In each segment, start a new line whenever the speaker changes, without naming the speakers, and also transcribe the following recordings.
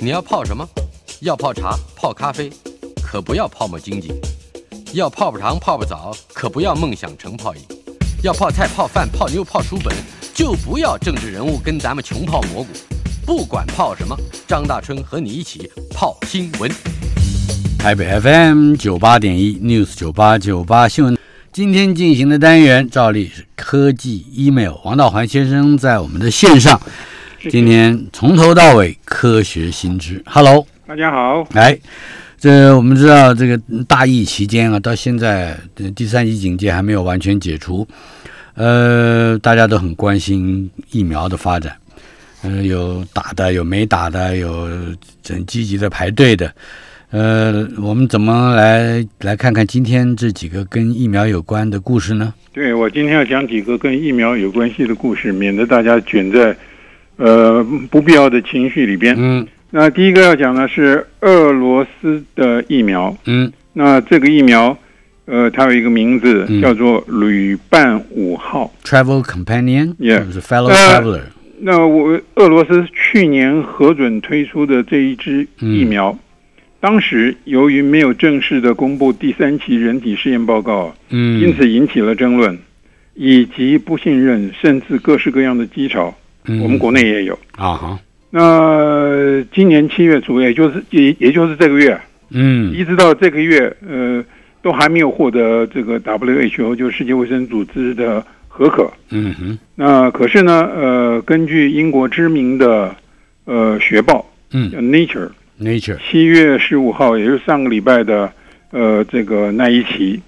你要泡什么？要泡茶、泡咖啡，可不要泡沫经济；要泡泡糖、泡泡澡，可不要梦想成泡影；要泡菜、泡饭、泡妞、泡书本，就不要政治人物跟咱们穷泡蘑菇。不管泡什么，张大春和你一起泡新闻。
台北 FM 九八点一 News 九八九八新闻，今天进行的单元照例是科技 email。王道环先生在我们的线上，今天从头到尾科学新知。Hello，
大家好。
来，这我们知道这个大疫期间啊，到现在呃第三级警戒还没有完全解除，呃，大家都很关心疫苗的发展，呃，有打的，有没打的，有很积极的排队的。呃，我们怎么来来看看今天这几个跟疫苗有关的故事呢？
对我今天要讲几个跟疫苗有关系的故事，免得大家卷在呃不必要的情绪里边。
嗯
那第一个要讲的是俄罗斯的疫苗。
嗯
那这个疫苗，呃，它有一个名字
嗯
叫做旅伴五号。
，Travel
Companion，Yeah
就是 Fellow
呃
Traveler，
那我俄罗斯去年核准推出的这一支疫苗，当时由于没有正式的公布第三期人体试验报告，
嗯，
因此引起了争论，以及不信任，甚至各式各样的激潮。
嗯。
我们国内也有。
啊哈，
那今年七月初，也就是也也就是这个月，
嗯。
一直到这个月，呃，都还没有获得这个 WHO 就世界卫生组织的合可。
嗯哼，
那可是呢，呃，根据英国知名的呃学报
嗯。
叫
Nature，，Nature
七月十五号，也就是上个礼拜的呃这个那一期，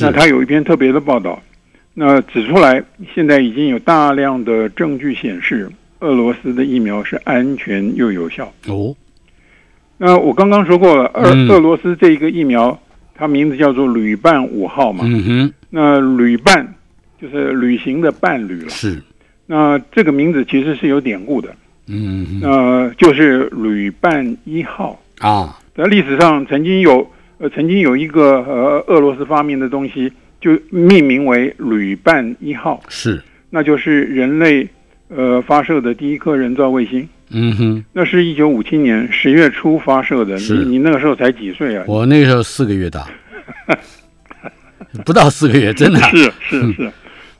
那他有一篇特别的报道，那指出来，现在已经有大量的证据显示，俄罗斯的疫苗是安全又有效。
哦，
那我刚刚说过了，俄、
嗯
俄罗斯这一个疫苗，它名字叫做旅伴五号嘛。
嗯哼，
那旅伴就是旅行的伴侣了。
是，
那这个名字其实是有典故的，
嗯哼
那就是旅伴一号。
啊，
在历史上曾经有呃曾经有一个呃俄罗斯发明的东西，就命名为旅伴一号，
是，
那就是人类呃发射的第一颗人造卫星。
嗯哼，
那是一九五七年十月初发射的，
是。
你你那个时候才几岁啊？
我那个时候四个月大，不到四个月，真的。啊，
是是是。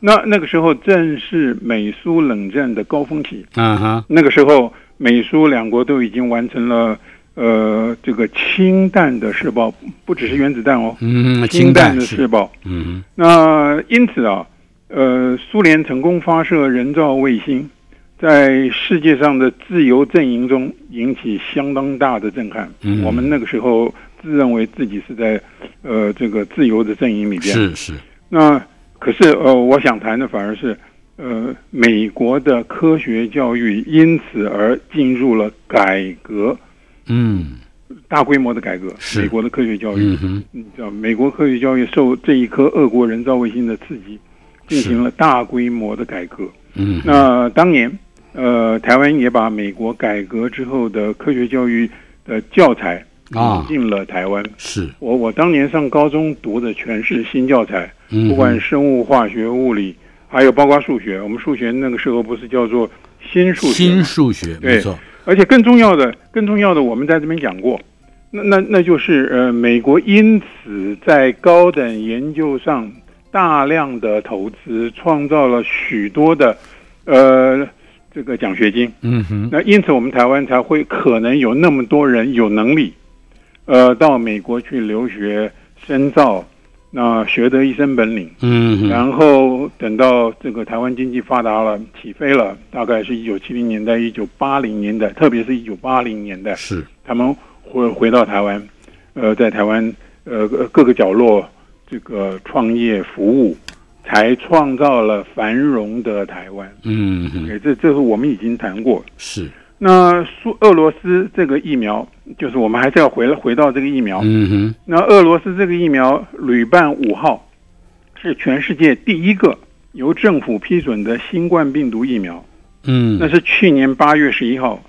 那那个时候正是美苏冷战的高峰期，
嗯哼，
那个时候美苏两国都已经完成了呃这个氢弹的试爆，不只是原子弹哦，
嗯，
氢
氢
弹的试爆。
嗯
那因此啊，呃，苏联成功发射人造卫星，在世界上的自由阵营中引起相当大的震撼。
嗯
我们那个时候自认为自己是在呃这个自由的阵营里，边。
是是，
那可是呃，我想谈的反而是呃，美国的科学教育因此而进入了改革，
嗯
大规模的改革。美国的科学教育，你知道，美国科学教育受这一颗俄国人造卫星的刺激，进行了大规模的改革。
嗯，
那当年，呃，台湾也把美国改革之后的科学教育的教材
啊
引进了台湾。
是，
我我当年上高中读的全是新教材，
嗯，
不管生物、化学、物理，还有包括数学。我们数学那个时候不是叫做新数学
新？数学，没错，
而且更重要的，更重要的，我们在这边讲过，那那那就是呃，美国因此在高等研究上大量的投资，创造了许多的呃这个奖学金。
嗯哼，
那因此我们台湾才会可能有那么多人有能力，呃，到美国去留学深造，那学得一身本领。
嗯，
然后等到这个台湾经济发达了、起飞了，大概是一九七零年代、一九八零年代，特别是一九八零年代，
是，
他们回回到台湾，呃，在台湾呃各个角落这个创业服务，才创造了繁荣的台湾。
嗯
，OK，这这是我们已经谈过。
是，
那苏俄罗斯这个疫苗，就是我们还是要回回到这个疫苗。
嗯哼，
那俄罗斯这个疫苗旅伴五号是全世界第一个由政府批准的新冠病毒疫苗，
嗯，
那是去年八月十一号。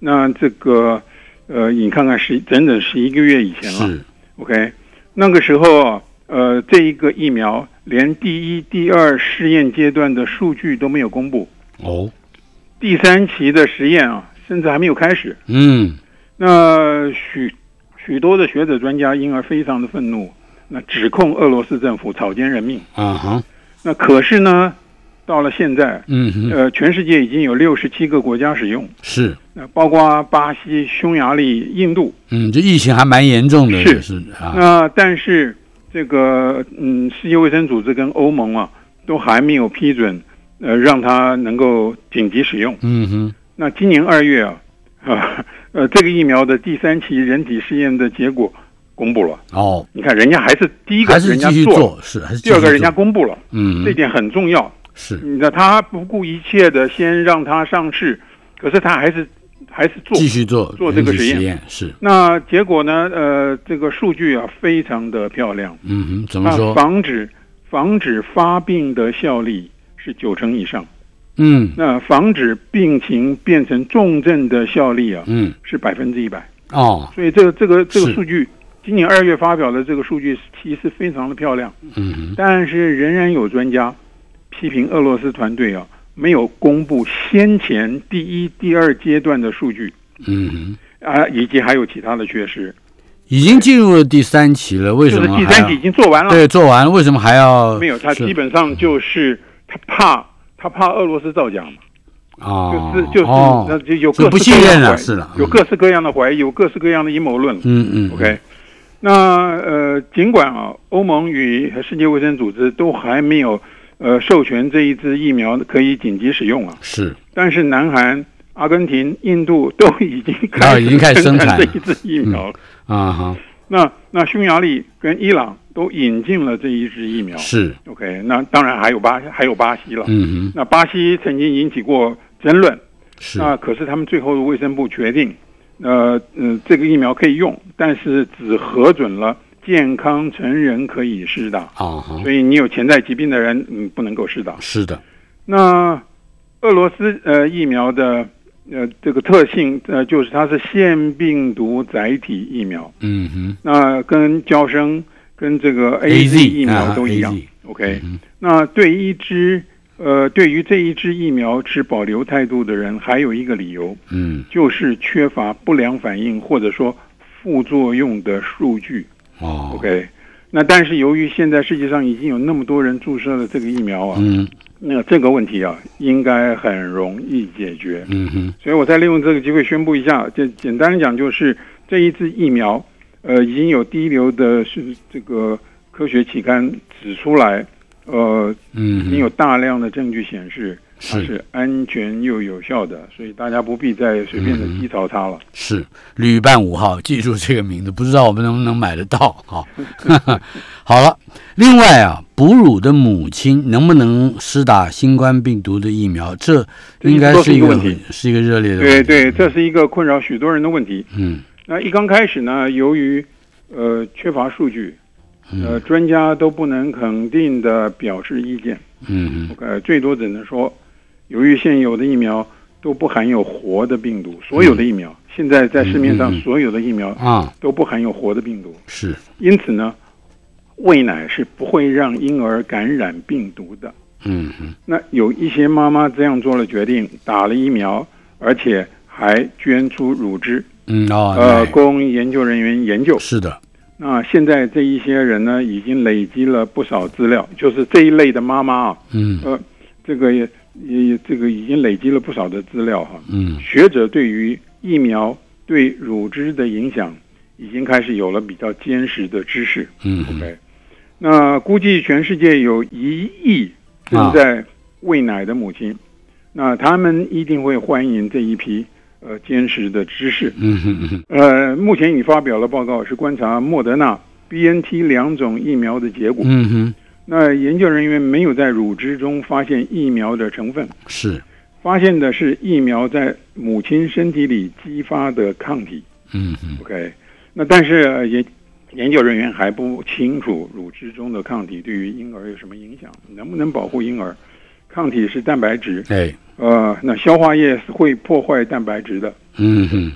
那这个呃，你看看十整整十一个月以前了。
是
，OK，那个时候啊呃，这一个疫苗连第一、第二试验阶段的数据都没有公布，
哦，
第三期的实验啊，甚至还没有开始。
嗯。
那许许多的学者专家因而非常的愤怒，那指控俄罗斯政府草菅人命。
啊哈，
那可是呢，到了现在，
嗯哼，
呃，全世界已经有六十七个国家使用，
是，
那包括巴西、匈牙利、印度。
嗯，这疫情还蛮严重的，
是。
是啊，
那但是这个嗯，世界卫生组织跟欧盟啊，都还没有批准，呃，让它能够紧急使用。
嗯哼，
那今年二月啊，啊，呃，这个疫苗的第三期人体试验的结果公布了。
哦，
你看，人家还是第一个
还是
人家做，
做，是还是
第二个人家公布了，
嗯，
这点很重要。
是，
你他不顾一切的先让它上市，可是他还是还是做
继。续做
做这个实验
实验是，
那结果呢？呃，这个数据啊，非常的漂亮。
嗯哼，怎么说？
防止防止发病的效力是九成以上，
嗯。
那防止病情变成重症的效力啊
嗯，
是百分之一百。
哦，
所以这个这个这个数据，今年二月发表的这个数据其实非常的漂亮，
嗯，
但是仍然有专家批评俄罗斯团队啊没有公布先前第一、第二阶段的数据。
嗯，
啊，以及还有其他的缺失。
已经进入了第三期了，为什么
第三期已经做完了，
对做完了，为什么还要？
没有，他基本上就是他怕他怕俄罗斯造假嘛。
哦，
就是就是
哦
那就有各式
信任了，
各样的怀
是的，
有各式各样的怀疑，有各式各样的阴谋论。
嗯嗯
OK，那呃，尽管啊，欧盟与世界卫生组织都还没有呃授权这一支疫苗可以紧急使用啊，
是
但是南韩、阿根廷、印度都已经
啊
开始
已经开始生产
这一支疫苗了。
啊哈
那那匈牙利跟伊朗都引进了这一支疫苗。
是
OK，那当然还有巴还有巴西了。
嗯哼
那巴西曾经引起过争论，
是
那可是他们最后的卫生部决定，呃嗯、这个疫苗可以用，但是只核准了健康成人可以施打，
啊哈
所以你有潜在疾病的人，嗯，不能够施打。
是的
那俄罗斯呃疫苗的呃这个特性呃就是它是腺病毒载体疫苗，
嗯哼。
那跟胶生跟这个 A
AZ
疫苗
啊
都一样。OK，、
嗯
那对一支呃对于这一支疫苗持保留态度的人，还有一个理由，
嗯。
就是缺乏不良反应或者说副作用的数据。
哦。
OK，那但是由于现在世界上已经有那么多人注射了这个疫苗啊，
嗯
那这个问题啊，应该很容易解决。
嗯哼
所以我再利用这个机会宣布一下，就简单的讲就是这一次疫苗，呃，已经有第一流的是这个科学期刊指出来，呃，
嗯
已经有大量的证据显示它
是
是安全又有效的，所以大家不必再随便的
嗯
击槽它了。
是旅伴五号，记住这个名字，不知道我们能不能买得到？好，好了。另外啊，哺乳的母亲能不能施打新冠病毒的疫苗？这应该是一个
问题
是一个热烈的
对
问题。
对，这是一个困扰许多人的问题。
嗯
那一刚开始呢，由于呃缺乏数据，呃，
嗯
专家都不能肯定的表示意见。
嗯
呃，最多只能说，由于现有的疫苗都不含有活的病毒，所有的疫苗、现在在市面上所有的疫苗
啊。
都不含有活的病毒，
是。
因此呢，喂奶是不会让婴儿感染病毒的。
嗯哼
那有一些妈妈这样做了决定，打了疫苗，而且还捐出乳汁，
嗯哦
呃，供研究人员研究。
是的。
那现在这一些人呢，已经累积了不少资料，就是这一类的妈妈啊，
嗯。
呃，这个也也这个已经累积了不少的资料哈。
嗯
学者对于疫苗对乳汁的影响，已经开始有了比较坚实的知识。
嗯
OK，那估计全世界有一亿正在喂奶的母亲，那他们一定会欢迎这一批呃坚实的知识。
嗯哼嗯哼
呃，目前已发表了报告，是观察莫德纳、BNT 两种疫苗的结果。
嗯哼
那研究人员没有在乳汁中发现疫苗的成分，
是
发现的是疫苗在母亲身体里激发的抗体。
嗯哼
OK，那但是呃研研究人员还不清楚乳汁中的抗体对于婴儿有什么影响，能不能保护婴儿？抗体是蛋白质，
哎
呃，那消化液是会破坏蛋白质的。
嗯哼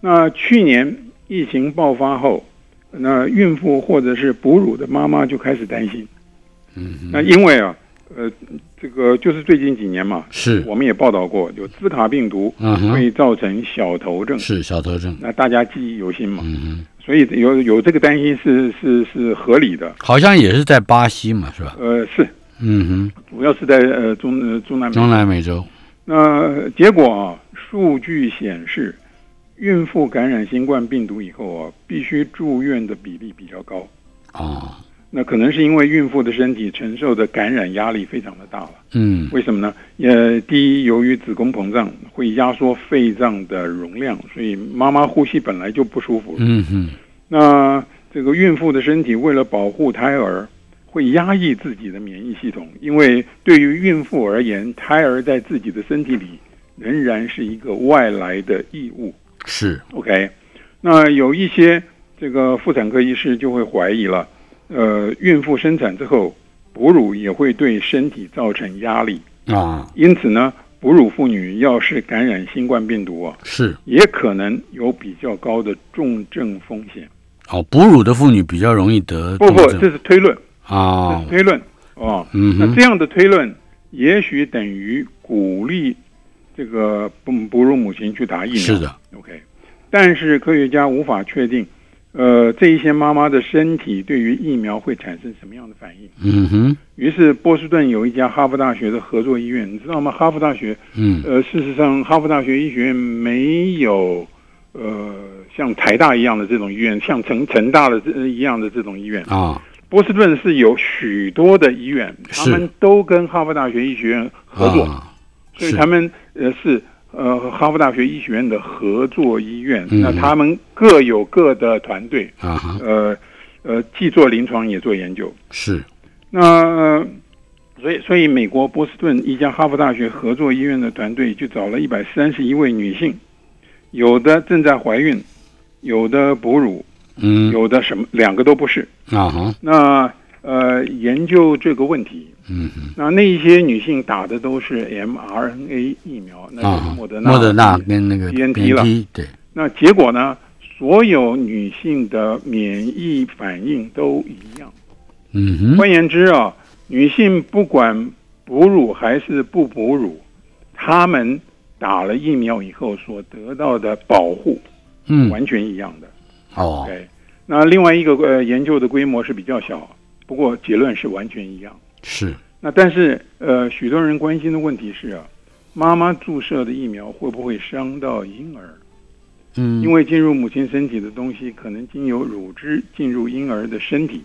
那去年疫情爆发后，那孕妇或者是哺乳的妈妈就开始担心，
嗯
那因为啊，呃，这个就是最近几年嘛，
是，
我们也报道过，有兹卡病毒
嗯哼，
会造成小头症，
是小头症，
那大家记忆犹新嘛，
嗯哼，
所以有有这个担心是是是合理的。
好像也是在巴西嘛，是吧？
呃，是，
嗯哼。
主要是在呃中呃中南。
中南美洲，
那结果啊，数据显示，孕妇感染新冠病毒以后啊，必须住院的比例比较高。
哦，
那可能是因为孕妇的身体承受的感染压力非常的大了。
嗯
为什么呢？呃，第一，由于子宫膨胀会压缩肺脏的容量，所以妈妈呼吸本来就不舒服了。
嗯哼，
那这个孕妇的身体为了保护胎儿，会压抑自己的免疫系统，因为对于孕妇而言，胎儿在自己的身体里仍然是一个外来的异物。
是
，OK，那有一些这个妇产科医师就会怀疑了，呃，孕妇生产之后，哺乳也会对身体造成压力，
啊，
因此呢，哺乳妇女要是感染新冠病毒啊，
是，
也可能有比较高的重症风险。
哦，哺乳的妇女比较容易得
不不，这是推论，这
啊
是，推论哦。
嗯哼，
那这样的推论，也许等于鼓励这个哺哺乳母亲去打疫苗。
是的
，OK，但是科学家无法确定，呃，这一些妈妈的身体对于疫苗会产生什么样的反应。
嗯哼，
于是波士顿有一家哈佛大学的合作医院，你知道吗？哈佛大学，
嗯
呃，事实上哈佛大学医学院没有呃像台大一样的这种医院，像成成大的这一样的这种医院。
啊，
波士顿是有许多的医院，他们都跟哈佛大学医学院合作，
啊
所以他们呃是呃哈佛大学医学院的合作医院。
嗯
那他们各有各的团队，
啊哈，
呃呃，既做临床也做研究。
是，
那、呃所以所以美国波士顿一家哈佛大学合作医院的团队就找了一百三十一位女性，有的正在怀孕，有的哺乳，
嗯
有的什么两个都不是。
啊哈，
那呃，研究这个问题，
嗯哼，
那那一些女性打的都是 mRNA 疫苗，那莫德纳。
莫德纳跟那个
BNT 了
对，
那结果呢？所有女性的免疫反应都一样。
嗯哼，
换言之啊，女性不管哺乳还是不哺乳，她们打了疫苗以后所得到的保护
嗯，
完全一样的。
哦
，OK，那另外一个呃研究的规模是比较小，不过结论是完全一样。
是，
那但是呃，许多人关心的问题是啊，妈妈注射的疫苗会不会伤到婴儿？
嗯，
因为进入母亲身体的东西可能经由乳汁进入婴儿的身体。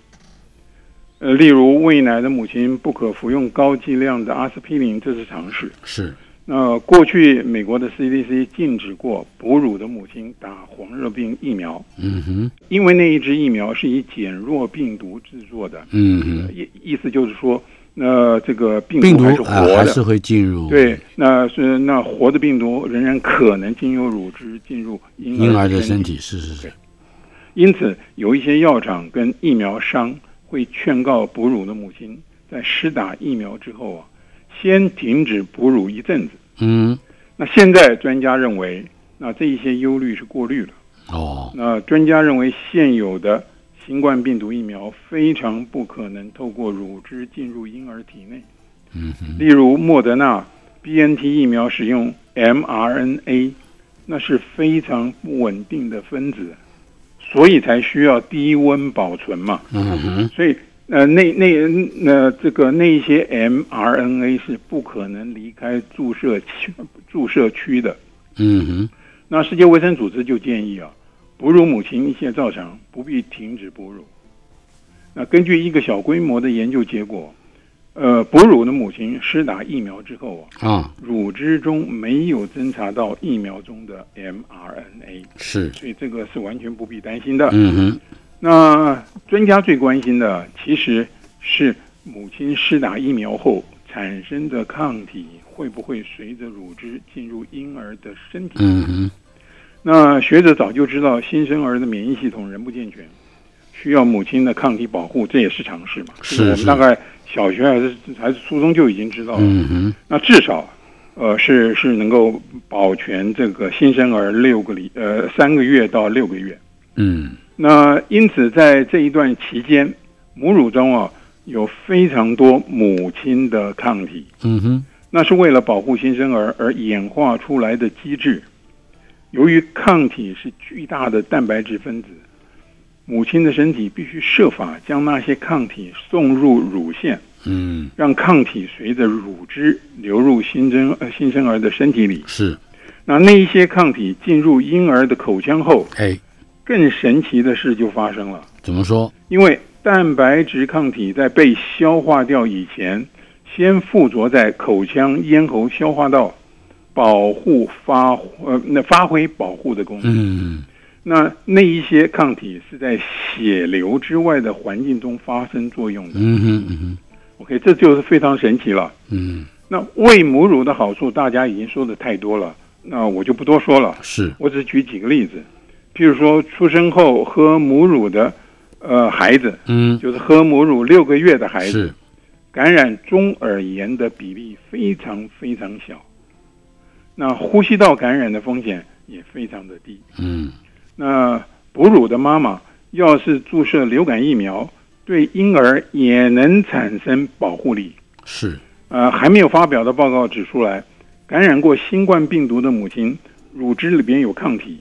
呃，例如喂奶的母亲不可服用高剂量的阿司匹林，这是常识。
是，
那过去美国的 CDC 禁止过哺乳的母亲打黄热病疫苗，
嗯哼，
因为那一支疫苗是以减弱病毒制作的。
嗯哼，
意意思就是说，那这个病
病毒
毒还是活
啊还，是会进入
对，那是那活的病毒仍然可能经由乳汁进入婴
婴儿的
身
身体，是是是，
因此有一些药厂跟疫苗商会劝告哺乳的母亲，在施打疫苗之后啊，先停止哺乳一阵子。
嗯，
那现在专家认为，那这一些忧虑是过滤了。
哦，
那专家认为，现有的新冠病毒疫苗非常不可能透过乳汁进入婴儿体内。例如莫德纳 BNT 疫苗使用 mRNA，那是非常不稳定的分子，所以才需要低温保存嘛。
嗯哼，
所以呃，那那那这个那一些 mRNA 是不可能离开注射区注射区的。
嗯哼，
那世界卫生组织就建议啊，哺乳母亲一切照常不必停止哺乳。那根据一个小规模的研究结果，呃，哺乳的母亲施打疫苗之后啊，
啊，
乳汁中没有侦查到疫苗中的 mRNA，
是，
所以这个是完全不必担心的。
嗯哼，
那专家最关心的其实是母亲施打疫苗后产生的抗体会不会随着乳汁进入婴儿的身体。
嗯哼，
那学者早就知道新生儿的免疫系统仍不健全，需要母亲的抗体保护，这也是常识嘛。
是
这个我们大概小学还是还是初中就已经知道了。
嗯哼，
那至少，呃，是是能够保全这个新生儿六个礼呃三个月到六个月。
嗯，
那因此在这一段期间，母乳中啊有非常多母亲的抗体，
嗯哼，
那是为了保护新生儿而演化出来的机制。由于抗体是巨大的蛋白质分子，母亲的身体必须设法将那些抗体送入乳腺，
嗯，
让抗体随着乳汁流入新生呃新生儿的身体里。
是，
那那一些抗体进入婴儿的口腔后，
哎，
更神奇的事就发生了。
怎么说？
因为蛋白质抗体在被消化掉以前，先附着在口腔、咽喉消化道，保护发呃那发挥保护的功能。
嗯
那那一些抗体是在血流之外的环境中发生作用的。
嗯哼嗯哼
OK，这就是非常神奇了。
嗯，
那喂母乳的好处，大家已经说的太多了，那我就不多说了。
是，
我只举几个例子，譬如说出生后喝母乳的呃孩子，
嗯
就是喝母乳六个月的孩子，感染中耳炎的比例非常非常小，那呼吸道感染的风险也非常的低。
嗯
那哺乳的妈妈要是注射流感疫苗，对婴儿也能产生保护力。
是，
呃，还没有发表的报告指出来，感染过新冠病毒的母亲乳汁里边有抗体，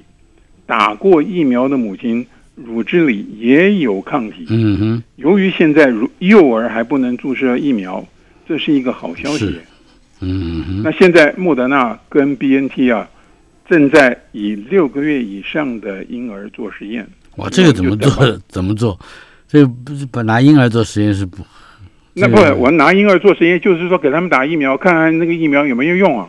打过疫苗的母亲乳汁里也有抗体。
嗯哼
由于现在乳幼儿还不能注射疫苗，这是一个好消息
是。嗯哼，
那现在莫德纳跟 B N T 啊，正在以六个月以上的婴儿做实验。
哇，这个怎么做？怎么做？这个不是本拿婴儿做实验是不？
那不，我拿婴儿做实验，就是说给他们打疫苗，看看那个疫苗有没有用啊？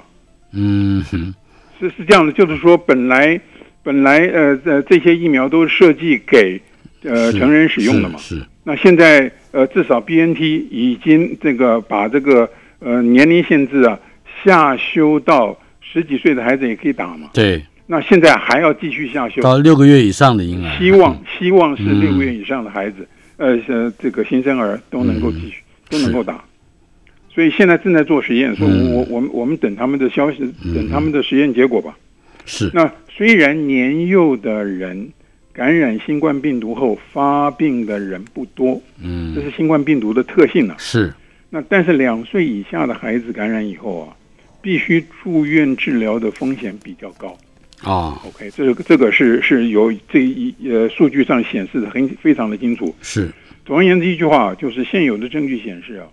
嗯哼，
是是这样的，就是说本来本来呃呃这些疫苗都是设计给呃成人使用的嘛。
是，是
那现在呃至少 B N T 已经这个把这个呃年龄限制啊下修到十几岁的孩子也可以打嘛。
对，
那现在还要继续下修，
到六个月以上的婴儿，
希望希望是
嗯
六个月以上的孩子，呃呃这个新生儿都能够继续、都能够打。所以现在正在做实验，所以
嗯。
我我们我们等他们的消息，
嗯。
等他们的实验结果吧。
是，
那虽然年幼的人感染新冠病毒后发病的人不多，嗯。这
嗯
是新冠病毒的特性呢、
是，
那但是两岁以下的孩子感染以后啊，必须住院治疗的风险比较高。
啊
OK，这个这个是是有这一呃数据上显示的很非常的清楚。
是，
总而言之，一句话就是现有的证据显示啊，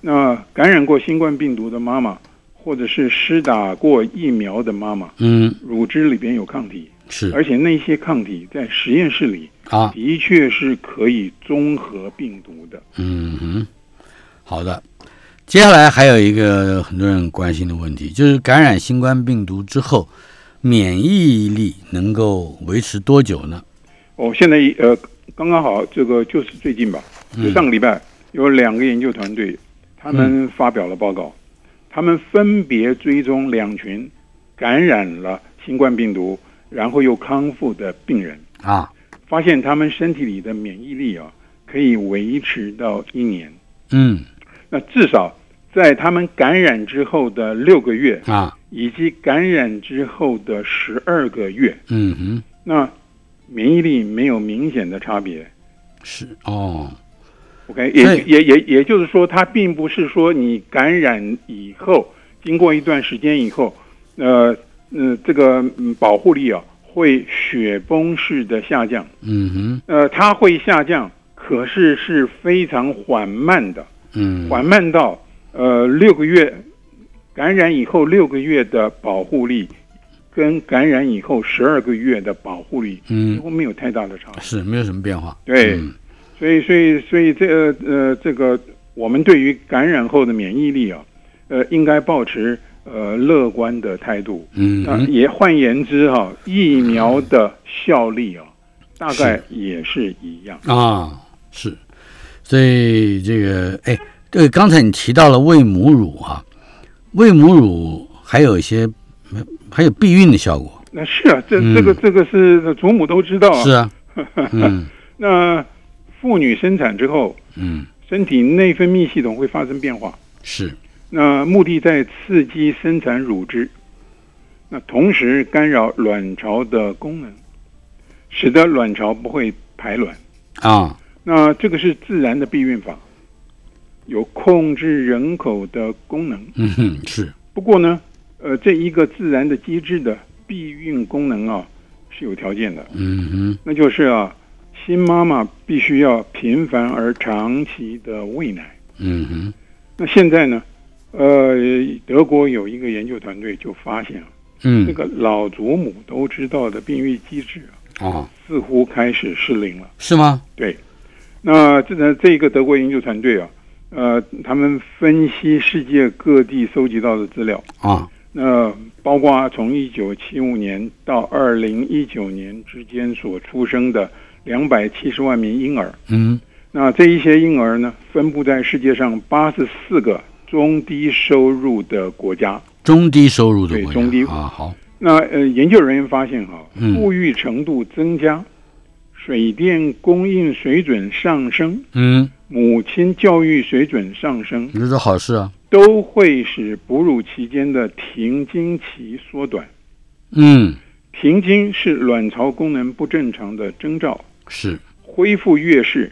那感染过新冠病毒的妈妈，或者是施打过疫苗的妈妈，
嗯
乳汁里边有抗体，
是
而且那些抗体在实验室里
啊，
的确是可以综合病毒的。
嗯哼，好的。接下来还有一个很多人关心的问题，就是感染新冠病毒之后，免疫力能够维持多久呢？
哦，现在呃刚刚好，这个就是最近吧，就
嗯
上个礼拜有两个研究团队，他们发表了报告，他们分别追踪两群感染了新冠病毒然后又康复的病人，
啊，
发现他们身体里的免疫力啊可以维持到一年，
嗯
那至少在他们感染之后的六个月，
啊，
以及感染之后的十二个月，
嗯哼，
那免疫力没有明显的差别。
是哦
，OK，也也也也就是说，它并不是说你感染以后，经过一段时间以后，呃呃，这个嗯保护力啊会雪崩式的下降，
嗯哼，
呃，它会下降，可是是非常缓慢的，
嗯，
缓慢到呃六个月感染以后六个月的保护力，跟感染以后十二个月的保护力嗯几
嗯
乎没有太大的差。
是没有什么变化。
对
嗯
所以，所以，所以这个呃，这个我们对于感染后的免疫力啊，呃，应该保持呃乐观的态度。
嗯哼
也换言之哈、疫苗的效力啊，大概也是一样。
啊，是，所以这个哎，对，刚才你提到了喂母乳啊，喂母乳还有一些还有避孕的效果。
那是啊，这
嗯
这个这个是祖母都知道啊。
是啊，嗯。
那妇女生产之后，
嗯，
身体内分泌系统会发生变化，
是，
那目的在刺激生产乳汁，那同时干扰卵巢的功能，使得卵巢不会排卵。
啊，
那这个是自然的避孕法。有控制人口的功能。
嗯哼，是，
不过呢，呃，这一个自然的机制的避孕功能啊是有条件的，
嗯哼，
那就是啊，新妈妈必须要频繁而长期的喂奶。
嗯哼，
那现在呢，呃，德国有一个研究团队就发现了，
嗯
这，个老祖母都知道的避孕机制啊，
哦，
似乎开始失灵了。
是吗？
对，那这呢，这个德国研究团队啊，呃，他们分析世界各地收集到的资料，
啊，
那包括从一九七五年到二零一九年之间所出生的两百七十万名婴儿，
嗯，
那这一些婴儿呢，分布在世界上八十四个中低收入的国家。
中低收入的国家
对中低。
啊，好，
那呃，研究人员发现哈，
嗯。
富裕程度增加，水电供应水准上升，
嗯，
母亲教育水准上升，
这是好事啊，
都会使哺乳期间的停经期缩短。
嗯，
停经是卵巢功能不正常的征兆，
是。
恢复月事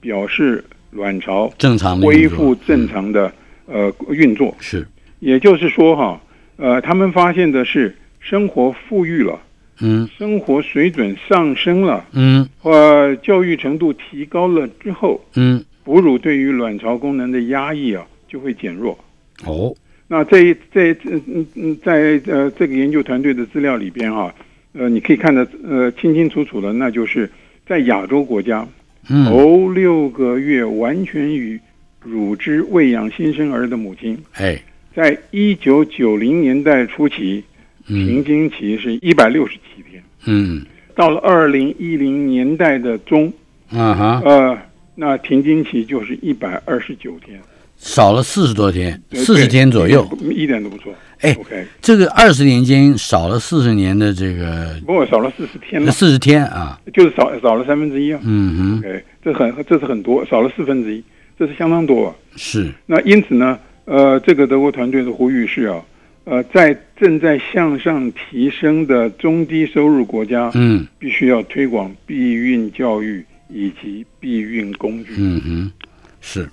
表示卵巢
正常
恢复正常的呃运作。
是，
也就是说哈，呃，他们发现的是生活富裕了，
嗯。
生活水准上升了，
嗯。
或教育程度提高了之后，
嗯，
哺乳对于卵巢功能的压抑啊就会减弱。
哦，
那这这嗯嗯嗯，在呃这个研究团队的资料里边啊、呃，你可以看得呃清清楚楚的，那就是在亚洲国家，
嗯，
头六个月完全与乳汁喂养新生儿的母亲，
哎，
在一九九零年代初期，
嗯
平均期是一百六十七天，
嗯，
到了二零一零年代的中，
啊哈，
呃，那停经期就是一百二十九天，
少了四十多天，四十天左右。，
一点都不错。
哎
，OK，
这个二十年间少了四十年的这个
不过少了四十天了，
四十天啊，
就是少少了三分之一啊。
嗯哼
，OK，这很这是很多，少了四分之一，这是相当多啊。
是，
那因此呢，呃，这个德国团队的呼吁是啊，呃，在正在向上提升的中低收入国家，
嗯
必须要推广避孕教育以及避孕工具。
嗯哼，是，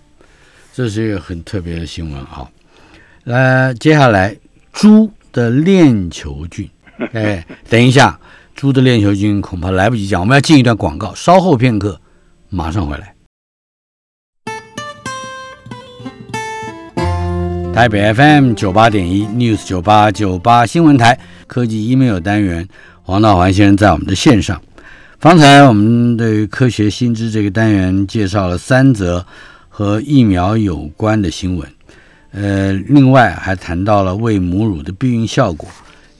这是一个很特别的新闻啊。呃，接下来猪的链球菌，哎，等一下，猪的链球菌恐怕来不及讲，我们要进一段广告，稍后片刻，马上回来。台北 FM 九八点一 News 九八九八新闻台科技 email 单元，黄道环先生在我们的线上。方才我们对科学新知这个单元介绍了三则和疫苗有关的新闻，呃，另外还谈到了喂母乳的避孕效果。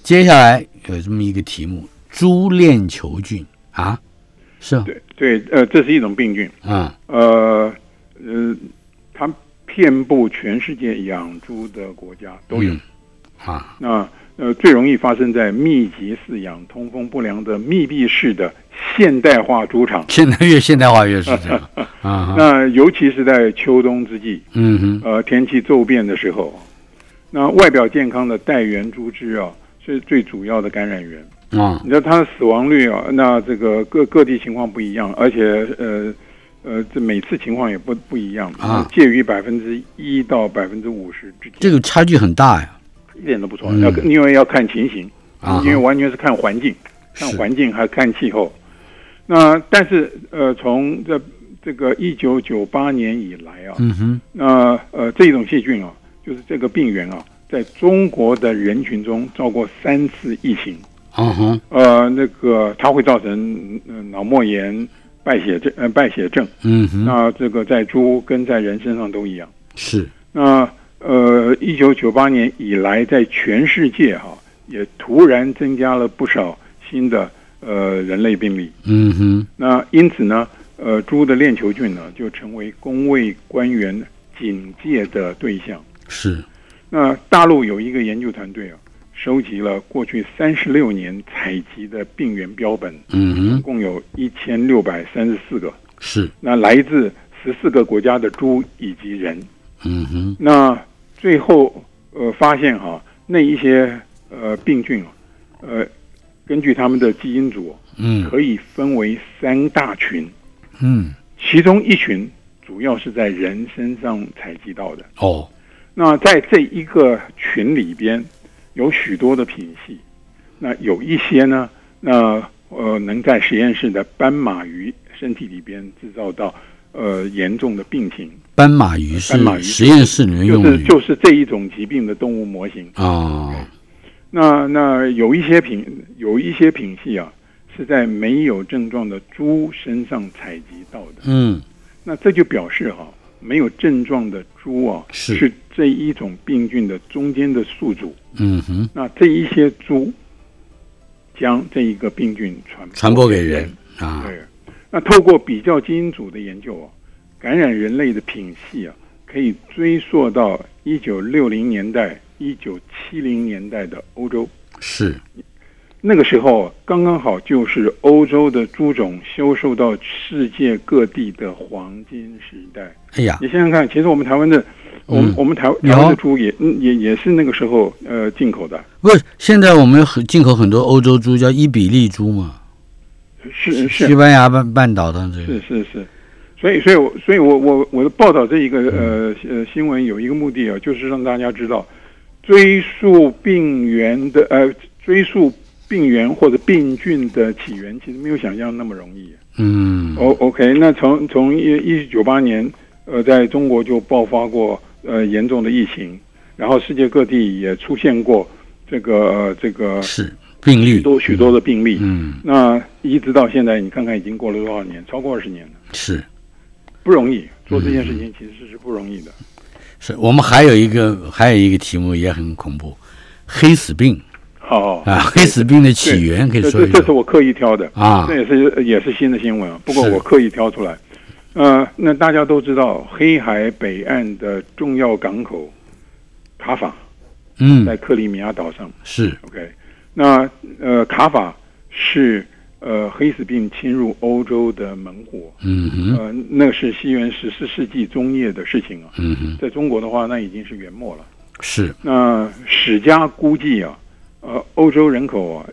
接下来有这么一个题目：猪链球菌。啊，是啊，
对对，呃，这是一种病菌，
嗯
呃呃，它遍布全世界养猪的国家都有。
嗯啊，
那呃，最容易发生在密集饲养、通风不良的密闭式的现代化猪场。
现在越现代化越是这样 啊，
那尤其是在秋冬之际，
嗯哼，
呃，天气骤变的时候，那外表健康的带源猪只啊，是最主要的感染源。
啊，
你知道它的死亡率啊，那这个各各地情况不一样，而且呃呃，这每次情况也不不一样
啊。
介于百分之一到百分之五十之间，
这个差距很大呀，
一点都不错。
嗯。
要因为要看情形，
啊。
因为完全是看环境，看环境还看气候。那但是呃，从这这个一九九八年以来啊，
嗯哼，
那呃这种细菌啊，就是这个病原啊，在中国的人群中造过三次疫情。
嗯哼，
呃，那个它会造成、呃、脑膜炎、败血症、呃败血症。
嗯哼，
那这个在猪跟在人身上都一样。
是，
那呃，一九九八年以来，在全世界哈、也突然增加了不少新的呃人类病例。
嗯哼，
那因此呢，呃，猪的链球菌呢就成为公卫官员警戒的对象。
是，
那大陆有一个研究团队啊，收集了过去三十六年采集的病原标本，
嗯哼，
共有一千六百三十四个，
是，
那来自十四个国家的猪以及人。
嗯哼，
那最后呃发现哈、那一些呃病菌啊，呃，根据他们的基因组
嗯。
可以分为三大群，
嗯。
其中一群主要是在人身上采集到的。
哦，
那在这一个群里边，有许多的品系，那有一些呢，那呃能在实验室的斑马鱼身体里边制造到呃严重的病情，
斑马鱼是
斑马鱼
实验室里面用的
就是就是这一种疾病的动物模型。
哦，
那那有一些品有一些品系啊，是在没有症状的猪身上采集到的。
嗯，
那这就表示哈、没有症状的猪啊，
是。
这一种病菌的中间的宿主。
嗯哼，
那这一些猪将这一个病菌传
传播给人。啊，
对，那透过比较基因组的研究啊，感染人类的品系啊，可以追溯到一九六零年代、一九七零年代的欧洲。
是，
那个时候刚刚好就是欧洲的猪种销售到世界各地的黄金时代。
哎呀，
你想想看，其实我们台湾的，我们、
嗯
我们台
有
台湾的猪也嗯也也是那个时候呃进口的，
不是，现在我们很进口很多欧洲猪，叫伊比利猪嘛，
是是。
西班牙半半岛的这
是
个，
是是，所以所以我所以我我我的报道这一个呃呃新闻有一个目的啊，就是让大家知道追溯病源的呃追溯病源或者病菌的起源，其实没有想象那么容易。
嗯
，O OK，那从从一一九九八年呃在中国就爆发过呃严重的疫情，然后世界各地也出现过这个呃这个
是病例
许多许多的病例。
嗯，
那一直到现在，你看看已经过了多少年？超过二十年了。
是
不容易，做这件事情其实是不容易的。
是，我们还有一个还有一个题目也很恐怖，黑死病
好
啊，黑死病的起源可以
这
说一说
这这是我刻意挑的，
啊
这，也是也是新的新闻啊。不过我刻意挑出来。呃，那大家都知道，黑海北岸的重要港口卡法
嗯，
在克里米亚岛上。
是
OK，那呃卡法是呃黑死病侵入欧洲的猛火。
嗯哼，
呃，那是西元十四世纪中叶的事情啊。
嗯哼，
在中国的话，那已经是元末了。
是
那史家估计啊，呃，欧洲人口啊，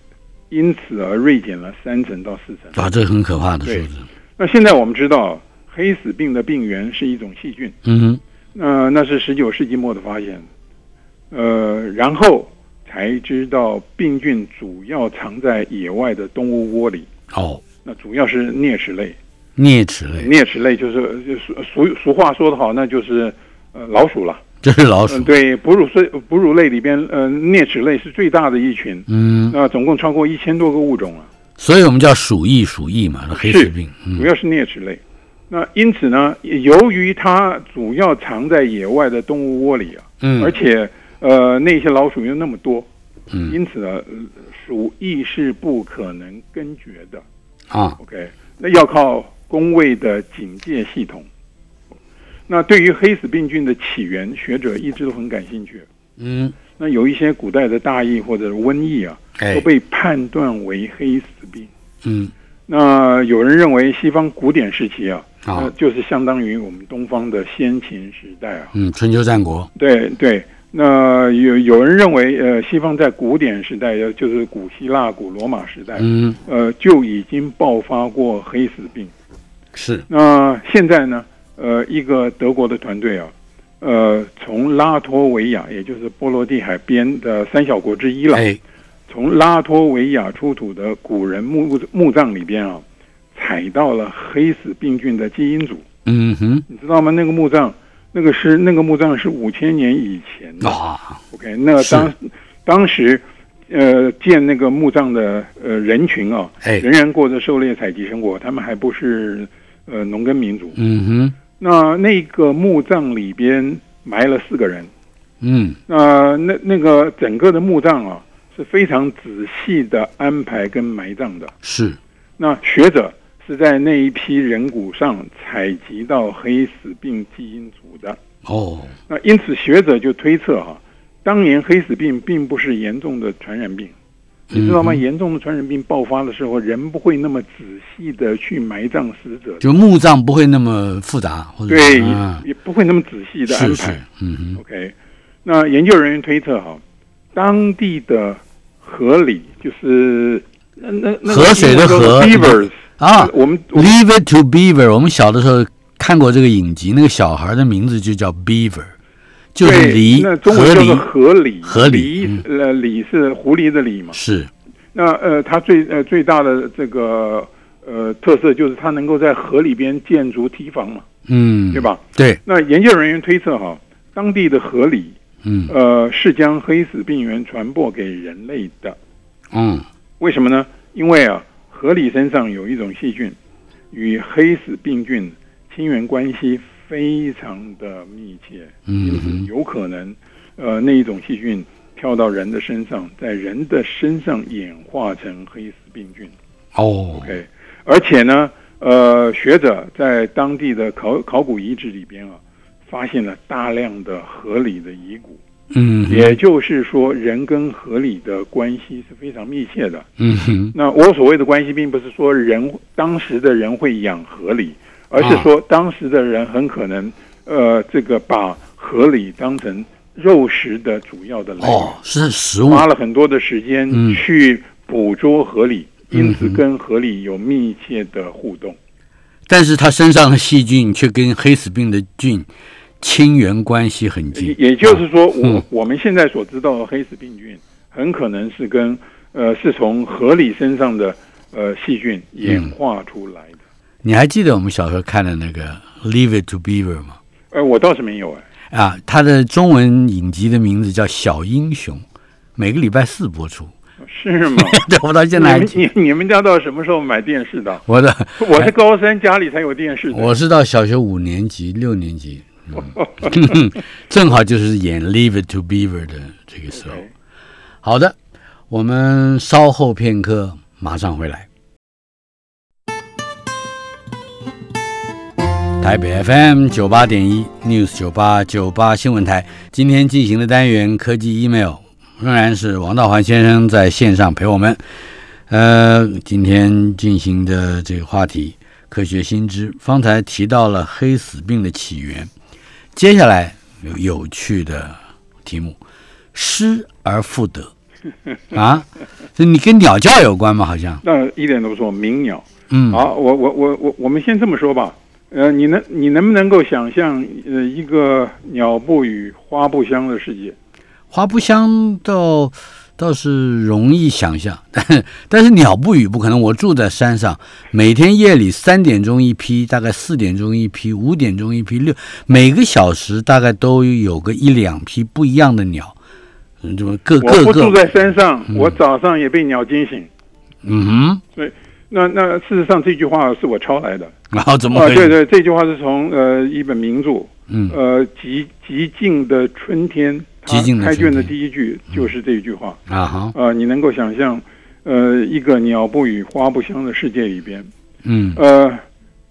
因此而锐减了三成到四成。
啊，这很可怕的数字，
那现在我们知道，黑死病的病源是一种细菌，
嗯哼，
那、那是十九世纪末的发现，呃，然后才知道病菌主要藏在野外的动物窝里，
哦，
那主要是啮齿类，
啮齿类，
啮齿类就是就俗俗俗话说得好，那就是呃老鼠了。
这是老鼠
嗯，，对，哺乳类哺乳类里边，呃，啮齿类是最大的一群，
嗯，
那总共超过一千多个物种啊，
所以我们叫鼠疫，鼠疫嘛，那黑死病，嗯
主要是啮齿类。那因此呢，由于它主要藏在野外的动物窝里啊，
嗯，
而且呃那些老鼠又那么多，
嗯
因此呢，呃鼠疫是不可能根绝的。
啊
，OK，那要靠工位的警戒系统。那对于黑死病菌的起源，学者一直都很感兴趣。
嗯，
那有一些古代的大疫或者瘟疫啊，
哎。
都，被判断为黑死病。
嗯，
那有人认为西方古典时期啊，
好。
呃，就是相当于我们东方的先秦时代啊。
嗯，春秋战国，
对对，那有有人认为，呃，西方在古典时代，呃就是古希腊、古罗马时代，
嗯，
呃，就已经爆发过黑死病。
是，
那现在呢，呃，一个德国的团队啊，呃，从拉脱维亚，也就是波罗的海边的三小国之一了，
哎，
从拉脱维亚出土的古人墓墓葬里边啊，采到了黑死病菌的基因组，
嗯哼，
你知道吗？那个墓葬，那个是那个墓葬是五千年以前的。
啊
，OK，那当当时呃建那个墓葬的呃人群啊，
哎，
仍然过着狩猎采集生活，他们还不是呃农耕民族。
嗯哼，
那那个墓葬里边埋了四个人，
嗯，
那那那个整个的墓葬啊是非常仔细的安排跟埋葬的。
是，
那学者是在那一批人骨上采集到黑死病基因组的。
哦，
那因此学者就推测哈、当年黑死病并不是严重的传染病。你知道吗？严重的传染病爆发的时候，人不会那么仔细的去埋葬死者，
就墓葬不会那么复杂，或者
对，
啊。
也也不会那么仔细的安
是是
排。，
嗯哼
，OK，那研究人员推测哈，当地的河里就是那那那
河水的河
beavers
啊
我们我
，Leave it to Beaver，我们小的时候看过这个影集，那个小孩的名字就叫 Beaver，就
那中文叫做
河狸，
河狸呃狸是狐狸的狸嘛？
是
那呃，它最呃最大的这个呃特色就是它能够在河里边建筑堤防嘛，
嗯，
对？吧？
对，
那研究人员推测哈，当地的河狸
嗯
呃是将黑死病源传播给人类的。
嗯
为什么呢？因为啊，河狸身上有一种细菌，与黑死病菌亲缘关系非常的密切，
嗯
有可能，呃，那一种细菌跳到人的身上，在人的身上演化成黑死病菌。
哦。
OK，而且呢，呃，学者在当地的考考古遗址里边啊，发现了大量的河里的遗骨，
嗯。
也就是说，人跟河里的关系是非常密切的。
嗯哼。
那我所谓的关系，并不是说人当时的人会养河狸，而是说当时的人很可能，呃，这个把河狸当成肉食的主要的来源，
哦是食物
花了很多的时间
嗯
去捕捉河狸，因此跟河狸有密切的互动。
但是它身上的细菌却跟黑死病的菌亲缘关系很近。
也就是说，我、
嗯
我们现在所知道的黑死病菌，很可能是跟呃是从河狸身上的呃细菌演化出来的。
你还记得我们小时候看的那个《Leave It to Beaver》吗？
呃，我倒是没有哎。
啊，它的中文影集的名字叫《小英雄》，每个礼拜四播出。
是吗？
对，我到现在还
你
记
们你你们家到什么时候买电视的？
我的
我是高三家里才有电视的。
我是到小学五年级、六年级，嗯、正好就是演《Leave It to Beaver》的这个时候。好的，我们稍后片刻马上回来。台北 FM 九八点一 News 九八九八新闻台，今天进行的单元科技 email 仍然是王道环先生在线上陪我们。呃，今天进行的这个话题，科学新知，方才提到了黑死病的起源，接下来有有趣的题目：失而复得 啊，这你跟鸟叫有关吗？好像，
那一点都不错，鸣鸟。
嗯，
好，我我我我我们先这么说吧。呃，你能你能不能够想象呃一个鸟不语花不香的世界？
花不香倒倒是容易想象，但 但是鸟不语不可能。我住在山上，每天夜里三点钟一批，大概四点钟一批，五点钟一批，六每个小时大概都有个一两批不一样的鸟，嗯，这么各
我
各个，
不住在山上，我早上也被鸟惊醒。
嗯
那那事实上这句话是我抄来的。
哼，然后怎么
啊，
回事？
对对，这句话是从呃一本名著
嗯。
呃极极静的春天，它
极静的
开卷的第一句就是这一句话。
啊哈，
呃，你能够想象，呃，一个鸟不语花不香的世界里边，
嗯。
呃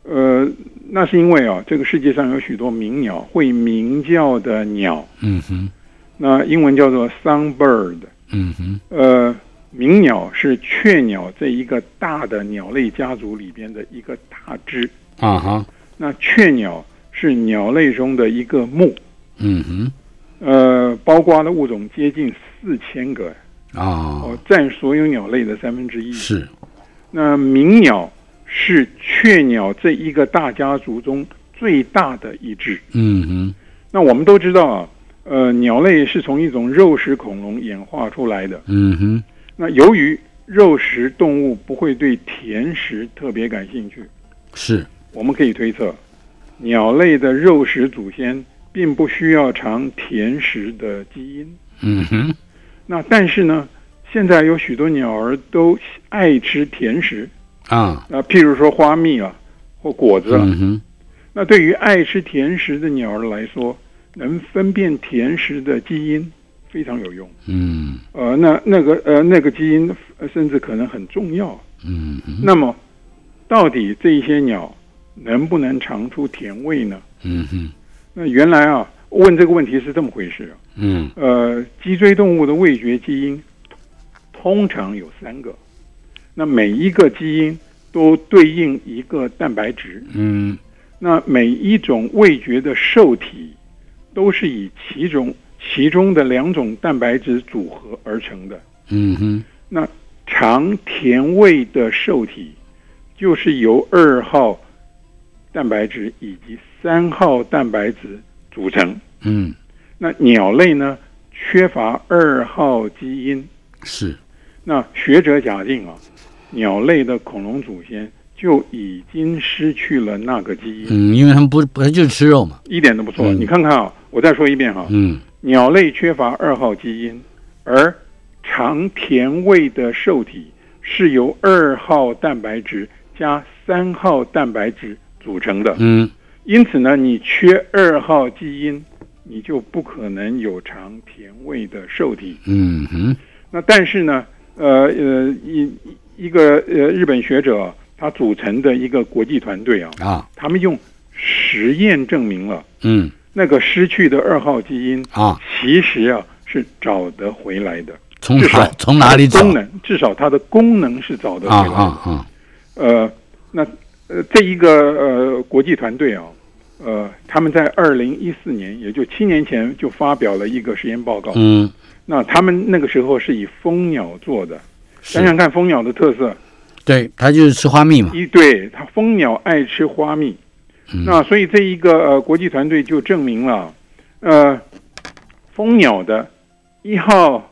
呃，那是因为啊，这个世界上有许多鸣鸟，会鸣叫的鸟，
嗯哼。
那英文叫做 songbird。
嗯哼。
呃，鸣鸟是雀鸟这一个大的鸟类家族里边的一个大支，
啊哈，
那雀鸟是鸟类中的一个目，
嗯哼。
呃，包括的物种接近四千个，
啊。
哦，占所有鸟类的三分之一。
是。
那鸣鸟是雀鸟这一个大家族中最大的一只。
嗯哼。
那我们都知道啊，呃，鸟类是从一种肉食恐龙演化出来的。
嗯哼
那由于肉食动物不会对甜食特别感兴趣，
是。
我们可以推测，鸟类的肉食祖先并不需要尝甜食的基因。
嗯哼。
那但是呢，现在有许多鸟儿都爱吃甜食，
啊。
啊，譬如说花蜜啊，或果子啊。
嗯哼。
那对于爱吃甜食的鸟儿来说，能分辨甜食的基因非常有用。
嗯
呃，那那个呃那个基因呃甚至可能很重要。
嗯
那么，到底这一些鸟能不能尝出甜味呢？
嗯哼
那原来啊，问这个问题是这么回事啊。
嗯
呃，脊椎动物的味觉基因通常有三个，那每一个基因都对应一个蛋白质。
嗯
那每一种味觉的受体都是以其中其中的两种蛋白质组合而成的。
嗯哼
那尝甜味的受体就是由二号蛋白质以及三号蛋白质组成。
嗯，
那鸟类呢，缺乏二号基因。
是，
那学者假定啊，鸟类的恐龙祖先就已经失去了那个基因，
嗯，因为他们不本来就是吃肉嘛。
一点都不错。
嗯
你看看啊，我再说一遍哈，
嗯
鸟类缺乏二号基因，而尝甜味的受体是由二号蛋白质加三号蛋白质组成的。
嗯
因此呢，你缺二号基因，你就不可能有尝甜味的受体。
嗯哼，
那但是呢，呃呃，一一个呃日本学者他组成的一个国际团队啊，
啊，
他们用实验证明了
嗯
那个失去的二号基因
啊，
其实啊是找得回来的。
从哪从哪里找
功能，至少它的功能是找得回
啊
来的。
啊啊？
呃，那呃这一个呃国际团队啊，呃，他们在二零一四年，也就七年前就发表了一个实验报告。
嗯，
那他们那个时候是以蜂鸟做的，想想看蜂鸟的特色，
对，它就是吃花蜜嘛。
一对它蜂鸟爱吃花蜜，
嗯。
那所以这一个呃国际团队就证明了，呃，蜂鸟的一号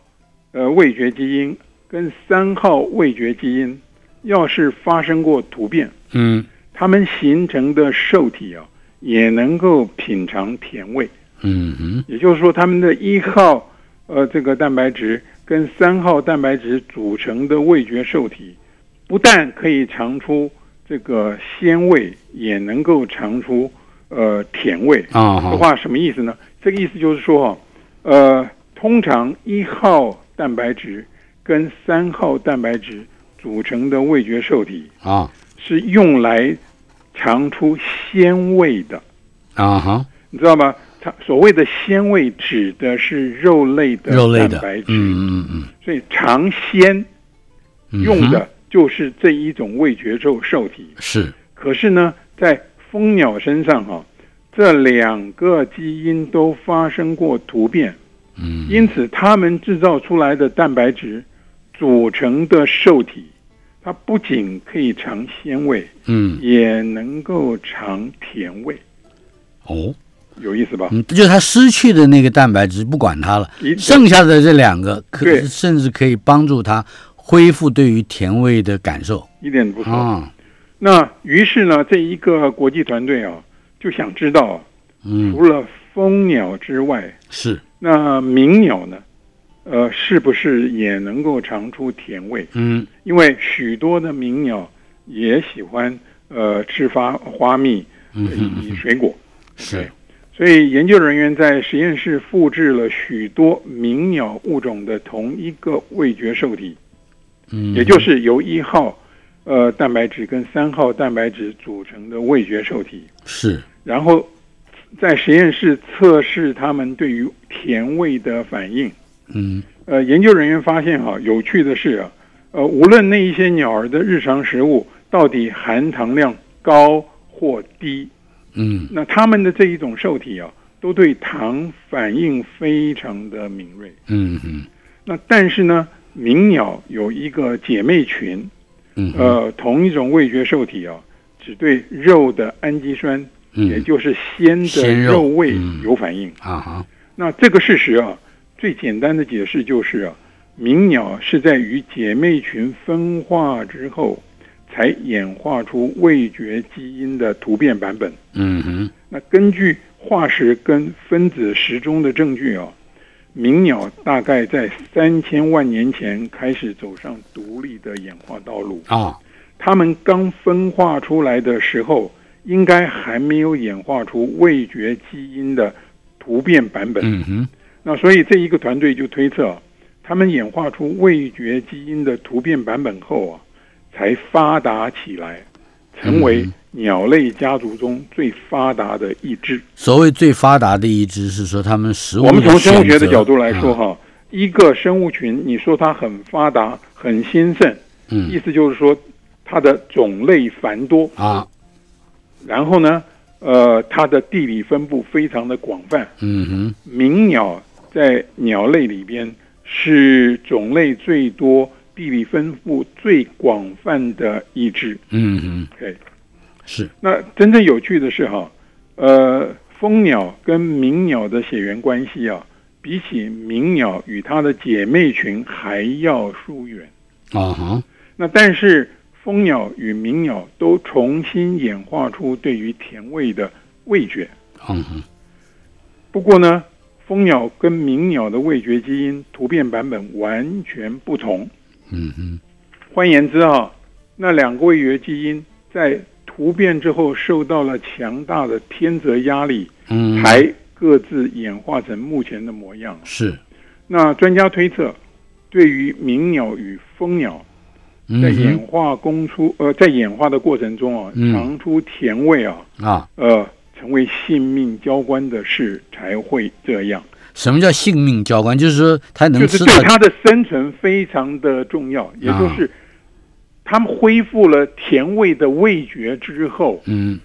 呃味觉基因跟三号味觉基因，要是发生过突变，
嗯。
它们形成的受体啊，也能够品尝甜味。
嗯哼，
也就是说，它们的一号呃这个蛋白质跟三号蛋白质组成的味觉受体，不但可以尝出这个鲜味，也能够尝出呃甜味。
啊好，
这话什么意思呢？这个意思就是说哈，呃，通常一号蛋白质跟三号蛋白质组成的味觉受体
啊
是用来尝出鲜味的。
啊哈，
你知道吗？它所谓的鲜味指的是肉类的
肉类的
蛋白，质，
嗯嗯嗯
所以尝鲜
嗯，
用
哼
的就是这一种味觉受受体。
是，
可是呢，在蜂鸟身上哈、这两个基因都发生过突变，
嗯。
因此它们制造出来的蛋白质组成的受体，它不仅可以尝鲜味，
嗯。
也能够尝甜味，
哦，
有意思吧？
嗯，就是它失去的那个蛋白质不管它了，剩下的这两个可
对。
甚至可以帮助它恢复对于甜味的感受。
一点不错。
啊，
那于是呢，这一个国际团队啊，就想知道，
嗯。
除了蜂鸟之外，
是，
那鸣鸟呢，呃，是不是也能够尝出甜味？
嗯。
因为许多的鸣鸟也喜欢呃吃发花蜜以及水果，
是，
所以研究人员在实验室复制了许多鸣鸟物种的同一个味觉受体，
嗯，
也就是由一号呃蛋白质跟三号蛋白质组成的味觉受体。
是，
然后在实验室测试它们对于甜味的反应。
嗯
呃，研究人员发现哈，有趣的是啊，呃，无论那一些鸟儿的日常食物到底含糖量高或低，
嗯
那它们的这一种受体啊，都对糖反应非常的敏锐。
嗯嗯
那但是呢，鸣鸟有一个姐妹群，
嗯，
呃，同一种味觉受体啊，只对肉的氨基酸，也
嗯
就是鲜的
肉
肉味
嗯
有反应。
啊哈，
那这个事实啊，最简单的解释就是啊，鸣鸟是在与姐妹群分化之后，才演化出味觉基因的突变版本。
嗯哼，
那根据化石跟分子时钟的证据啊，鸣鸟大概在三千万年前开始走上独立的演化道路。
啊，
它们刚分化出来的时候，应该还没有演化出味觉基因的突变版本。
嗯哼，
那所以这一个团队就推测，他们演化出味觉基因的突变版本后啊，才发达起来，成为
嗯
鸟类家族中最发达的一支。
所谓最发达的一支是说它们食物，
我们从生物学的角度来说，
啊。
哈，一个生物群，你说它很发达、很兴盛，嗯。意
嗯
思就是说它的种类繁多，
啊，
然后呢，呃，它的地理分布非常的广泛。
嗯哼，
鸣鸟在鸟类里边是种类最多、地理分布最广泛的一支。
嗯哼，
对，
是
那真正有趣的是哈，呃，蜂鸟跟鸣鸟的血缘关系啊，比起鸣鸟与它的姐妹群还要疏远。
啊哈，
那但是蜂鸟与鸣鸟都重新演化出对于甜味的味觉。
嗯哼，
不过呢，蜂鸟跟鸣鸟的味觉基因突变版本完全不同。
嗯哼，
换言之啊，那两个味觉基因在突变之后受到了强大的天择压力，
嗯，
才各自演化成目前的模样。
是，
那专家推测，对于鸣鸟与蜂鸟
嗯
在演，化供出呃，在演化的过程中啊，
嗯。
尝出甜味啊，
啊，
呃，成为性命交关的事才会这样，
什么叫性命交关？就是说它能
就是
吃
对它的生存非常的重要，也
啊。
就是他们恢复了甜味的味觉之后，
嗯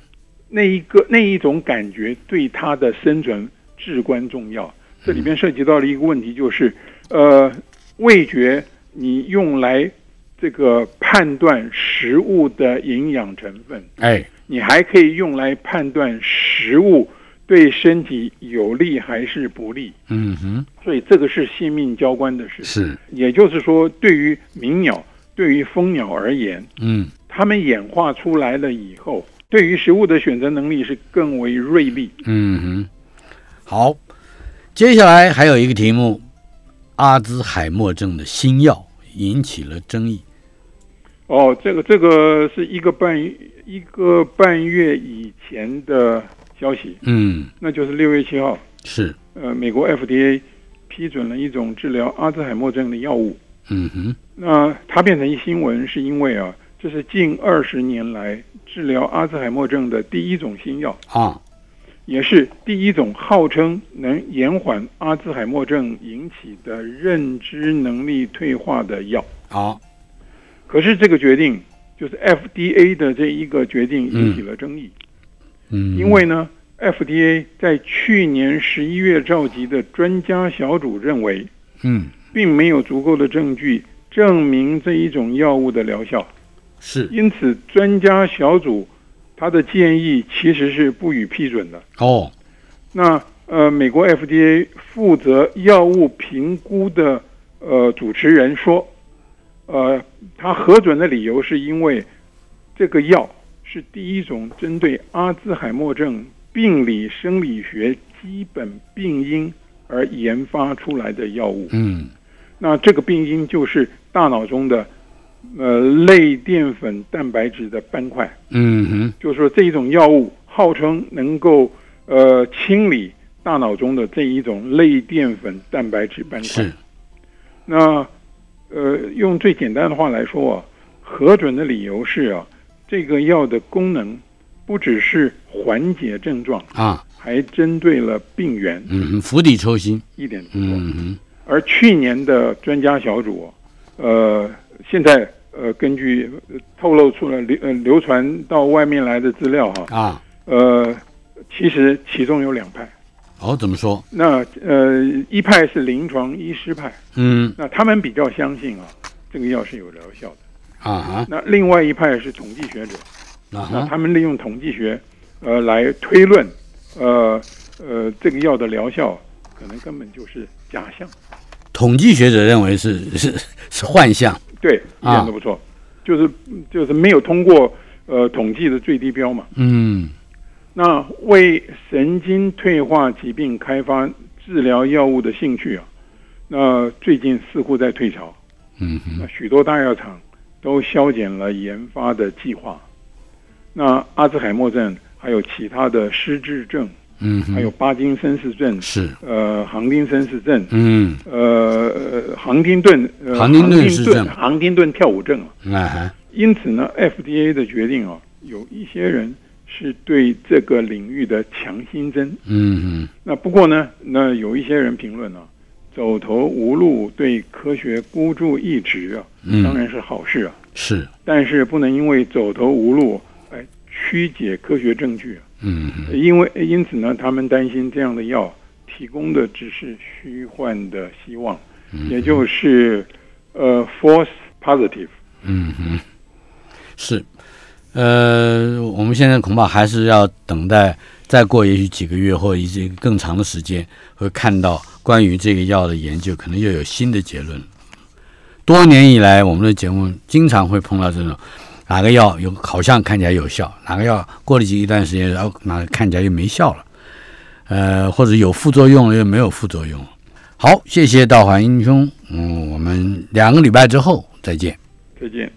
那一个那一种感觉对它的生存至关重要。这里面涉及到了一个问题，就是呃，味觉你用来这个判断食物的营养成分，
哎
你还可以用来判断食物对身体有利还是不利。
嗯哼
所以这个是性命交关的事。
是
也就是说，对于鸣鸟、对于蜂鸟而言，
嗯
它们演化出来了以后，对于食物的选择能力是更为锐利。
嗯哼，好，接下来还有一个题目，阿兹海默症的新药引起了争议。
哦，这个这个是一个半一个半月以前的消息，
嗯，
那就是六月七号，
是，
呃，美国 FDA 批准了一种治疗阿兹海默症的药物。
嗯哼。
那它变成一新闻，是因为啊，这是近二十年来治疗阿兹海默症的第一种新药，
啊，
也是第一种号称能延缓阿兹海默症引起的认知能力退化的药。
啊，
可是这个决定，就是 FDA 的这一个决定引起了争议，
嗯，
因为呢，FDA 在去年十一月召集的专家小组认为，
嗯
并没有足够的证据证明这一种药物的疗效。
是
因此，专家小组他的建议其实是不予批准的。
哦，
那呃，美国 FDA 负责药物评估的呃主持人说，呃，他核准的理由是因为这个药是第一种针对阿兹海默症病理生理学基本病因而研发出来的药物。
嗯
那这个病因就是大脑中的呃类淀粉蛋白质的斑块，
嗯哼
就是说这一种药物号称能够呃清理大脑中的这一种类淀粉蛋白质斑块
是。
那呃用最简单的话来说啊，核准的理由是啊，这个药的功能不只是缓解症状，
啊，
还针对了病源，
嗯哼，釜底抽薪。
一点不错。
嗯哼
而去年的专家小组，呃，现在呃，根据呃透露出了流呃流传到外面来的资料哈，
啊，
呃，其实其中有两派，
哦，怎么说？
那呃一派是临床医师派，
嗯
那他们比较相信啊，这个药是有疗效的。
啊哈
那另外一派是统计学者，
啊，
那他们利用统计学呃来推论，呃呃这个药的疗效可能根本就是假象。
统计学者认为是 是是幻象。
对，一
啊
点都不错，就是就是没有通过呃统计的最低标嘛。
嗯
那为神经退化疾病开发治疗药物的兴趣啊，那最近似乎在退潮。
嗯
那许多大药厂都削减了研发的计划。那阿兹海默症还有其他的失智症，
嗯，
还有巴金森氏症，
是
呃，杭丁森氏症，
嗯
呃，呃杭丁顿，呃
杭丁顿氏症
杭丁顿跳舞症啊。
啊
因此呢，FDA 的决定啊，有一些人是对这个领域的强心针。
嗯嗯
那不过呢，那有一些人评论啊，走投无路，对科学孤注一掷啊，当
嗯
然是好事啊。
是
但是不能因为走投无路，哎，曲解科学证据啊。
嗯
因为因此呢，他们担心这样的药提供的只是虚幻的希望，
嗯
也就是呃 false positive。
嗯哼是呃，我们现在恐怕还是要等待，再过也许几个月或一些更长的时间，会看到关于这个药的研究，可能又有新的结论。多年以来，我们的节目经常会碰到这种哪个药有好像看起来有效，哪个药过了几一段时间，然后哪个看起来又没效了，呃，或者有副作用又没有副作用。好，谢谢道环英兄，嗯，我们两个礼拜之后再见。
再见。